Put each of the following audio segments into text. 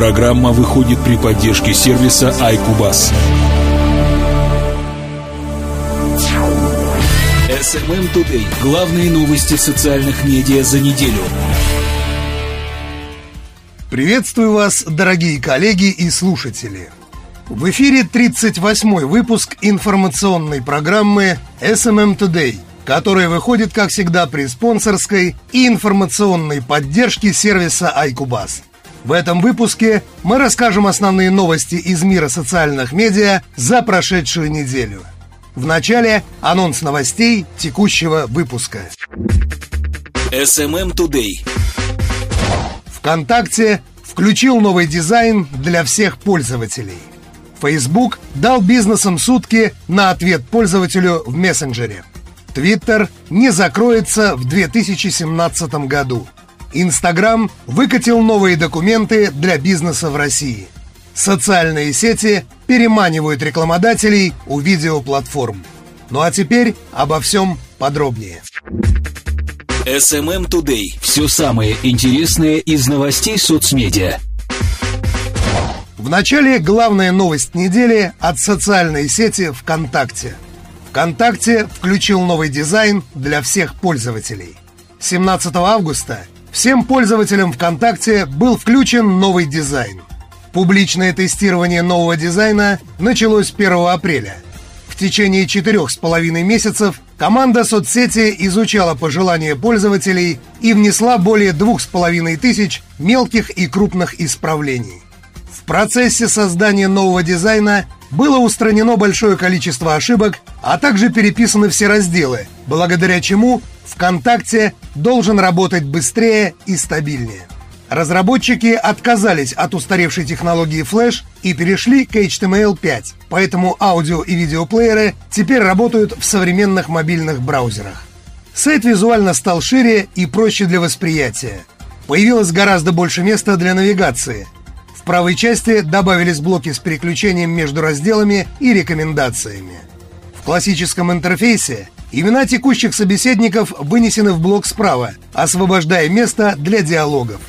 Программа выходит при поддержке сервиса iCubus. SMM Today. Главные новости социальных медиа за неделю. Приветствую вас, дорогие коллеги и слушатели. В эфире 38-й выпуск информационной программы SMM Today, которая выходит, как всегда, при спонсорской и информационной поддержке сервиса iCubus. В этом выпуске мы расскажем основные новости из мира социальных медиа за прошедшую неделю. В начале анонс новостей текущего выпуска. SMM Today. ВКонтакте включил новый дизайн для всех пользователей. Facebook дал бизнесам сутки на ответ пользователю в мессенджере. Twitter не закроется в 2017 году. Инстаграм выкатил новые документы для бизнеса в России. Социальные сети переманивают рекламодателей у видеоплатформ. Ну а теперь обо всем подробнее. SMM Today. Все самое интересное из новостей соцмедиа. В начале главная новость недели от социальной сети ВКонтакте. ВКонтакте включил новый дизайн для всех пользователей. 17 августа Всем пользователям ВКонтакте был включен новый дизайн. Публичное тестирование нового дизайна началось 1 апреля. В течение четырех с половиной месяцев команда соцсети изучала пожелания пользователей и внесла более двух с половиной тысяч мелких и крупных исправлений. В процессе создания нового дизайна было устранено большое количество ошибок, а также переписаны все разделы, благодаря чему ВКонтакте должен работать быстрее и стабильнее. Разработчики отказались от устаревшей технологии Flash и перешли к HTML5, поэтому аудио и видеоплееры теперь работают в современных мобильных браузерах. Сайт визуально стал шире и проще для восприятия. Появилось гораздо больше места для навигации. В правой части добавились блоки с переключением между разделами и рекомендациями. В классическом интерфейсе Имена текущих собеседников вынесены в блок справа, освобождая место для диалогов.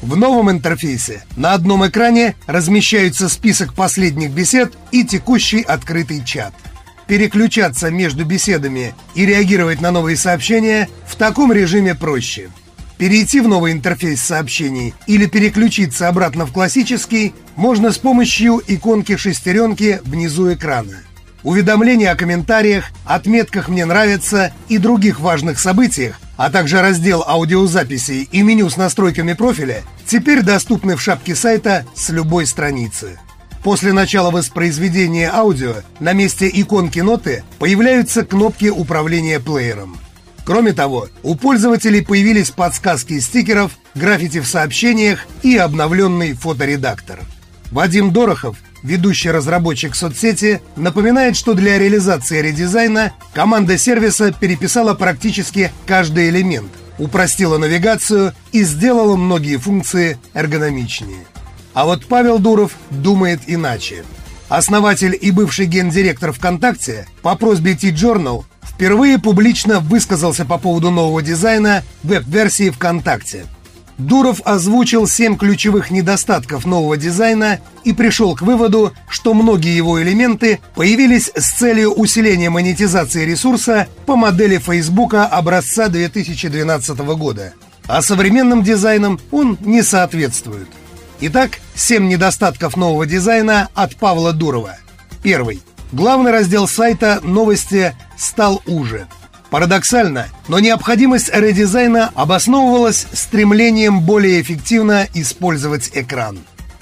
В новом интерфейсе на одном экране размещаются список последних бесед и текущий открытый чат. Переключаться между беседами и реагировать на новые сообщения в таком режиме проще. Перейти в новый интерфейс сообщений или переключиться обратно в классический можно с помощью иконки шестеренки внизу экрана. Уведомления о комментариях, отметках «Мне нравится» и других важных событиях, а также раздел аудиозаписей и меню с настройками профиля теперь доступны в шапке сайта с любой страницы. После начала воспроизведения аудио на месте иконки ноты появляются кнопки управления плеером. Кроме того, у пользователей появились подсказки стикеров, граффити в сообщениях и обновленный фоторедактор. Вадим Дорохов ведущий разработчик соцсети, напоминает, что для реализации редизайна команда сервиса переписала практически каждый элемент, упростила навигацию и сделала многие функции эргономичнее. А вот Павел Дуров думает иначе. Основатель и бывший гендиректор ВКонтакте по просьбе T-Journal впервые публично высказался по поводу нового дизайна веб-версии ВКонтакте – Дуров озвучил семь ключевых недостатков нового дизайна и пришел к выводу, что многие его элементы появились с целью усиления монетизации ресурса по модели Фейсбука образца 2012 года. А современным дизайнам он не соответствует. Итак, семь недостатков нового дизайна от Павла Дурова. Первый. Главный раздел сайта «Новости» стал уже – Парадоксально, но необходимость редизайна обосновывалась стремлением более эффективно использовать экран.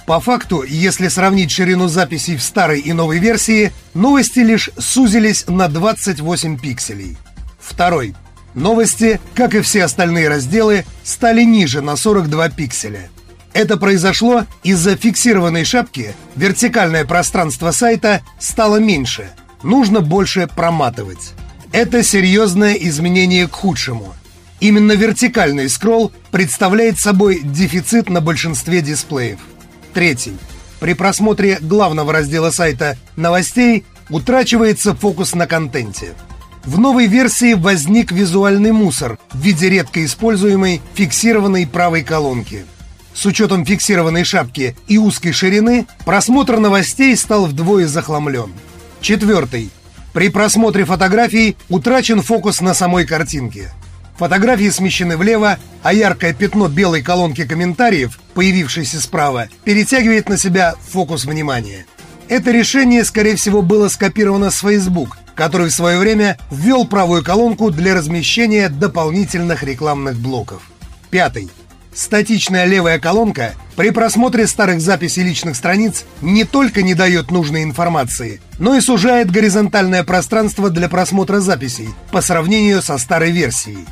По факту, если сравнить ширину записей в старой и новой версии, новости лишь сузились на 28 пикселей. Второй. Новости, как и все остальные разделы, стали ниже на 42 пикселя. Это произошло из-за фиксированной шапки, вертикальное пространство сайта стало меньше, нужно больше проматывать. Это серьезное изменение к худшему. Именно вертикальный скролл представляет собой дефицит на большинстве дисплеев. Третий. При просмотре главного раздела сайта «Новостей» утрачивается фокус на контенте. В новой версии возник визуальный мусор в виде редко используемой фиксированной правой колонки. с учетом фиксированной шапки и узкой ширины, просмотр новостей стал вдвое захламлен. Четвертый. При просмотре фотографий утрачен фокус на самой картинке. Фотографии смещены влево, а яркое пятно белой колонки комментариев, появившееся справа, перетягивает на себя фокус внимания. Это решение, скорее всего, было скопировано с Facebook, который в свое время ввел правую колонку для размещения дополнительных рекламных блоков. Пятый. Статичная левая колонка при просмотре старых записей личных страниц не только не дает нужной информации, но и сужает горизонтальное пространство для просмотра записей по сравнению со старой версией.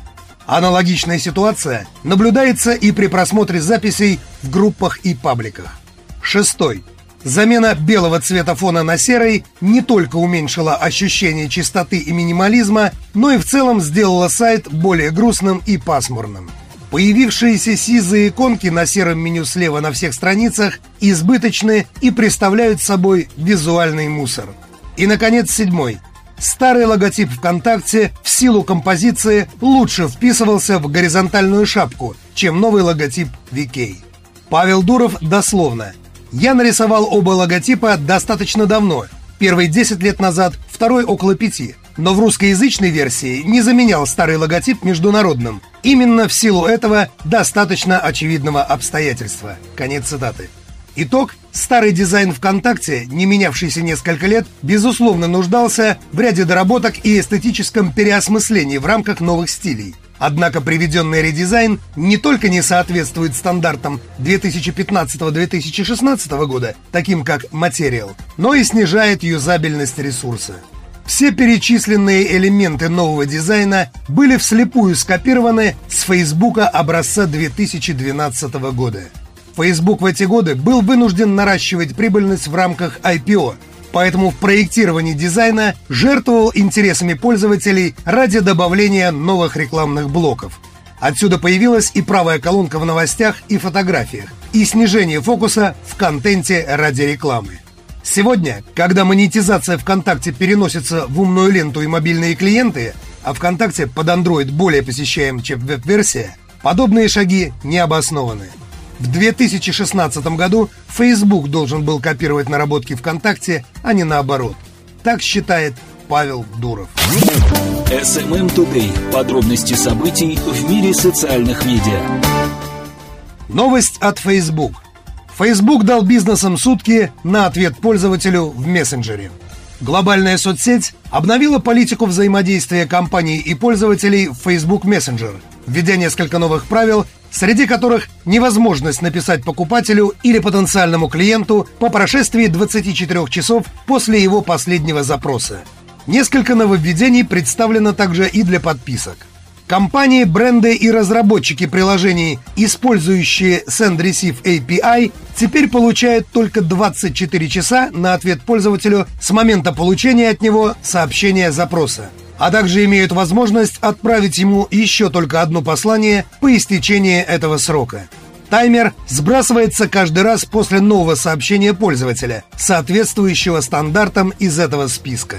Аналогичная ситуация наблюдается и при просмотре записей в группах и пабликах. Шестой. Замена белого цвета фона на серый не только уменьшила ощущение чистоты и минимализма, но и в целом сделала сайт более грустным и пасмурным. Появившиеся сизые иконки на сером меню слева на всех страницах избыточны и представляют собой визуальный мусор. И, наконец, седьмой. Старый логотип ВКонтакте в силу композиции лучше вписывался в горизонтальную шапку, чем новый логотип VK. Павел Дуров дословно. «Я нарисовал оба логотипа достаточно давно. Первый 10 лет назад, второй около пяти но в русскоязычной версии не заменял старый логотип международным. Именно в силу этого достаточно очевидного обстоятельства. Конец цитаты. Итог. Старый дизайн ВКонтакте, не менявшийся несколько лет, безусловно нуждался в ряде доработок и эстетическом переосмыслении в рамках новых стилей. Однако приведенный редизайн не только не соответствует стандартам 2015-2016 года, таким как Material, но и снижает юзабельность ресурса. Все перечисленные элементы нового дизайна были вслепую скопированы с Фейсбука образца 2012 года. Facebook в эти годы был вынужден наращивать прибыльность в рамках IPO, поэтому в проектировании дизайна жертвовал интересами пользователей ради добавления новых рекламных блоков. Отсюда появилась и правая колонка в новостях и фотографиях, и снижение фокуса в контенте ради рекламы. Сегодня, когда монетизация ВКонтакте переносится в умную ленту и мобильные клиенты, а ВКонтакте под Android более посещаем, чем веб-версия, подобные шаги не обоснованы. В 2016 году Facebook должен был копировать наработки ВКонтакте, а не наоборот. Так считает Павел Дуров. SMM Today. Подробности событий в мире социальных медиа. Новость от Facebook. Facebook дал бизнесам сутки на ответ пользователю в мессенджере. Глобальная соцсеть обновила политику взаимодействия компаний и пользователей в Facebook Messenger, введя несколько новых правил, среди которых невозможность написать покупателю или потенциальному клиенту по прошествии 24 часов после его последнего запроса. Несколько нововведений представлено также и для подписок – Компании, бренды и разработчики приложений, использующие Send Receive API, теперь получают только 24 часа на ответ пользователю с момента получения от него сообщения запроса, а также имеют возможность отправить ему еще только одно послание по истечении этого срока. Таймер сбрасывается каждый раз после нового сообщения пользователя, соответствующего стандартам из этого списка.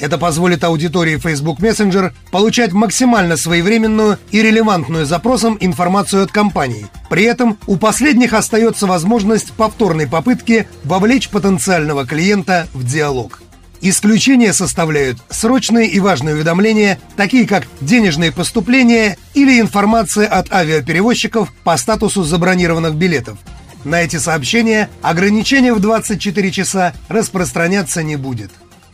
Это позволит аудитории Facebook Messenger получать максимально своевременную и релевантную запросам информацию от компаний. При этом у последних остается возможность повторной попытки вовлечь потенциального клиента в диалог. Исключения составляют срочные и важные уведомления, такие как денежные поступления или информация от авиаперевозчиков по статусу забронированных билетов. На эти сообщения ограничение в 24 часа распространяться не будет.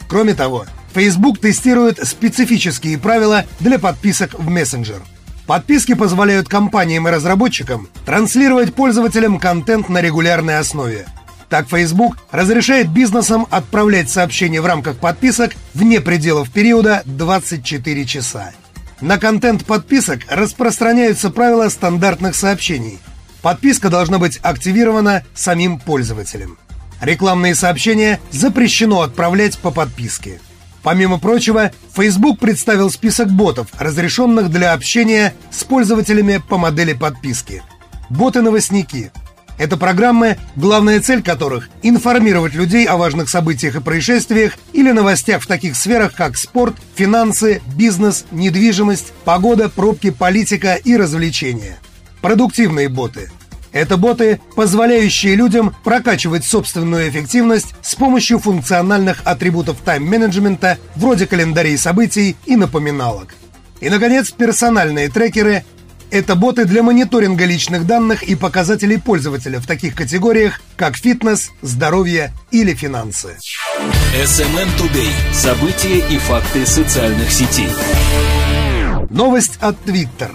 Кроме того, Facebook тестирует специфические правила для подписок в мессенджер. Подписки позволяют компаниям и разработчикам транслировать пользователям контент на регулярной основе. Так Facebook разрешает бизнесам отправлять сообщения в рамках подписок вне пределов периода 24 часа. На контент подписок распространяются правила стандартных сообщений. Подписка должна быть активирована самим пользователем. Рекламные сообщения запрещено отправлять по подписке. Помимо прочего, Facebook представил список ботов, разрешенных для общения с пользователями по модели подписки. Боты-новостники. Это программы, главная цель которых – информировать людей о важных событиях и происшествиях или новостях в таких сферах, как спорт, финансы, бизнес, недвижимость, погода, пробки, политика и развлечения. Продуктивные боты – Это боты, позволяющие людям прокачивать собственную эффективность с помощью функциональных атрибутов тайм-менеджмента вроде календарей событий и напоминалок. И, наконец, персональные трекеры – это боты для мониторинга личных данных и показателей пользователя в таких категориях, как фитнес, здоровье или финансы. SMM Today. События и факты социальных сетей. Новость от Twitter.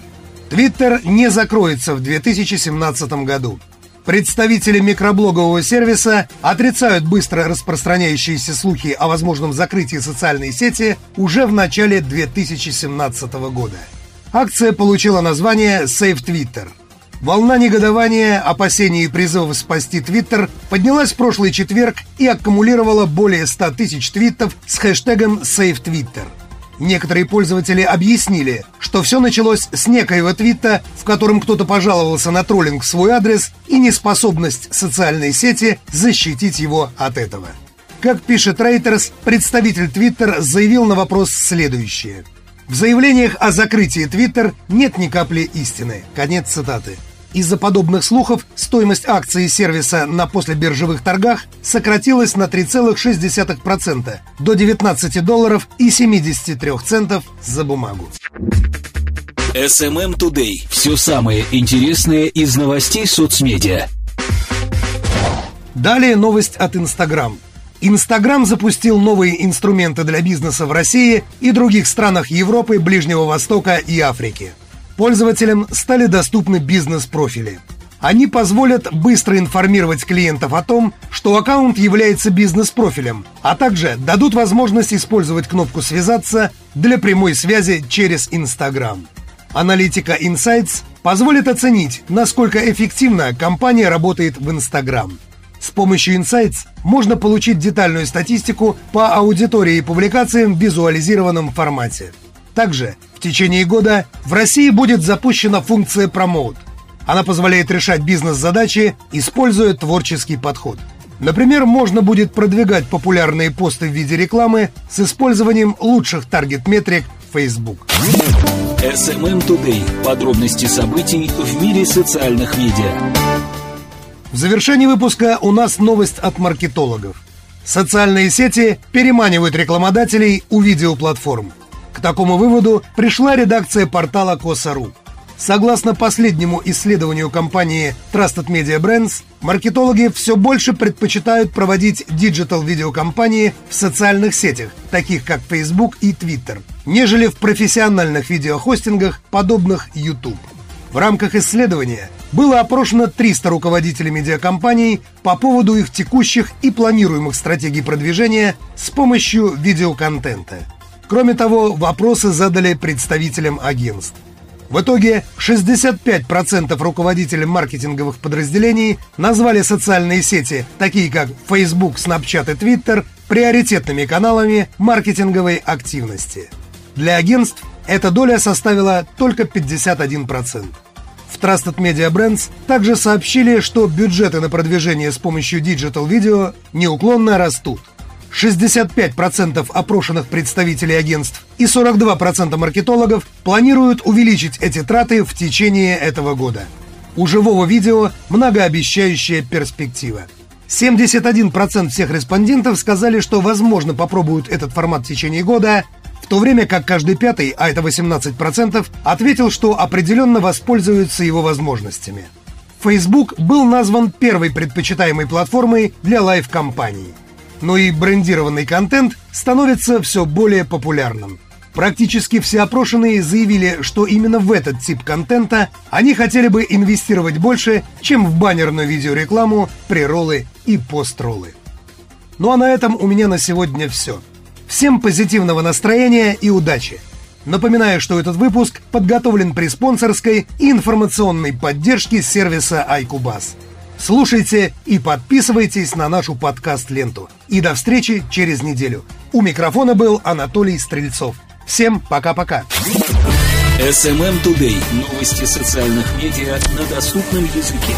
Twitter не закроется в 2017 году. Представители микроблогового сервиса отрицают быстро распространяющиеся слухи о возможном закрытии социальной сети уже в начале 2017 года. Акция получила название Save Twitter. Волна негодования, опасений и призывов спасти Твиттер поднялась в прошлый четверг и аккумулировала более 100 тысяч твитов с хэштегом Save Twitter – Некоторые пользователи объяснили, что все началось с некоего твита, в котором кто-то пожаловался на троллинг в свой адрес и неспособность социальной сети защитить его от этого. Как пишет Reuters, представитель Twitter заявил на вопрос следующее. В заявлениях о закрытии Twitter нет ни капли истины. Конец цитаты. Из-за подобных слухов стоимость акций сервиса на послебиржевых торгах сократилась на 3,6% до 19 долларов и 73 центов за бумагу. SMM Today. Все самое интересное из новостей соцмедиа. Далее новость от Instagram. Инстаграм запустил новые инструменты для бизнеса в России и других странах Европы, Ближнего Востока и Африки. Пользователям стали доступны бизнес-профили. Они позволят быстро информировать клиентов о том, что аккаунт является бизнес-профилем, а также дадут возможность использовать кнопку «Связаться» для прямой связи через Instagram. Аналитика Insights позволит оценить, насколько эффективно компания работает в Instagram. С помощью Insights можно получить детальную статистику по аудитории и публикациям в визуализированном формате. Также в течение года в России будет запущена функция Promote. Она позволяет решать бизнес-задачи, используя творческий подход. Например, можно будет продвигать популярные посты в виде рекламы с использованием лучших таргет-метрик Facebook. SMM Today. Подробности событий в мире социальных медиа. В завершении выпуска у нас новость от маркетологов. Социальные сети переманивают рекламодателей у видеоплатформ. К такому выводу пришла редакция портала Cossa.ru. Согласно последнему исследованию компании Trusted Media Brands, маркетологи все больше предпочитают проводить digital-видеокампании в социальных сетях, таких как Facebook и Twitter, нежели в профессиональных видеохостингах, подобных YouTube. В рамках исследования было опрошено 300 руководителей медиакомпаний по поводу их текущих и планируемых стратегий продвижения с помощью видеоконтента – Кроме того, вопросы задали представителям агентств. В итоге 65% руководителей маркетинговых подразделений назвали социальные сети, такие как Facebook, Snapchat и Twitter, приоритетными каналами маркетинговой активности. Для агентств эта доля составила только 51%. В Trusted Media Brands также сообщили, что бюджеты на продвижение с помощью Digital Video неуклонно растут. 65% опрошенных представителей агентств и 42% маркетологов планируют увеличить эти траты в течение этого года. У живого видео многообещающая перспектива. 71% всех респондентов сказали, что возможно попробуют этот формат в течение года, в то время как каждый пятый, а это 18%, ответил, что определенно воспользуются его возможностями. Facebook был назван первой предпочитаемой платформой для лайв-компаний но и брендированный контент становится все более популярным. Практически все опрошенные заявили, что именно в этот тип контента они хотели бы инвестировать больше, чем в баннерную видеорекламу, преролы и постролы. Ну а на этом у меня на сегодня все. Всем позитивного настроения и удачи! Напоминаю, что этот выпуск подготовлен при спонсорской и информационной поддержке сервиса iCubus. Слушайте и подписывайтесь на нашу подкаст-ленту. И до встречи через неделю. У микрофона был Анатолий Стрельцов. Всем пока-пока. SMM Today. Новости социальных медиа на доступном языке.